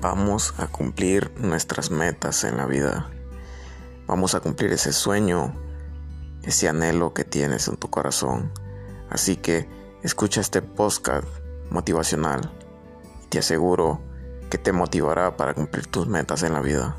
vamos a cumplir nuestras metas en la vida. Vamos a cumplir ese sueño, ese anhelo que tienes en tu corazón. Así que escucha este podcast motivacional y te aseguro que te motivará para cumplir tus metas en la vida.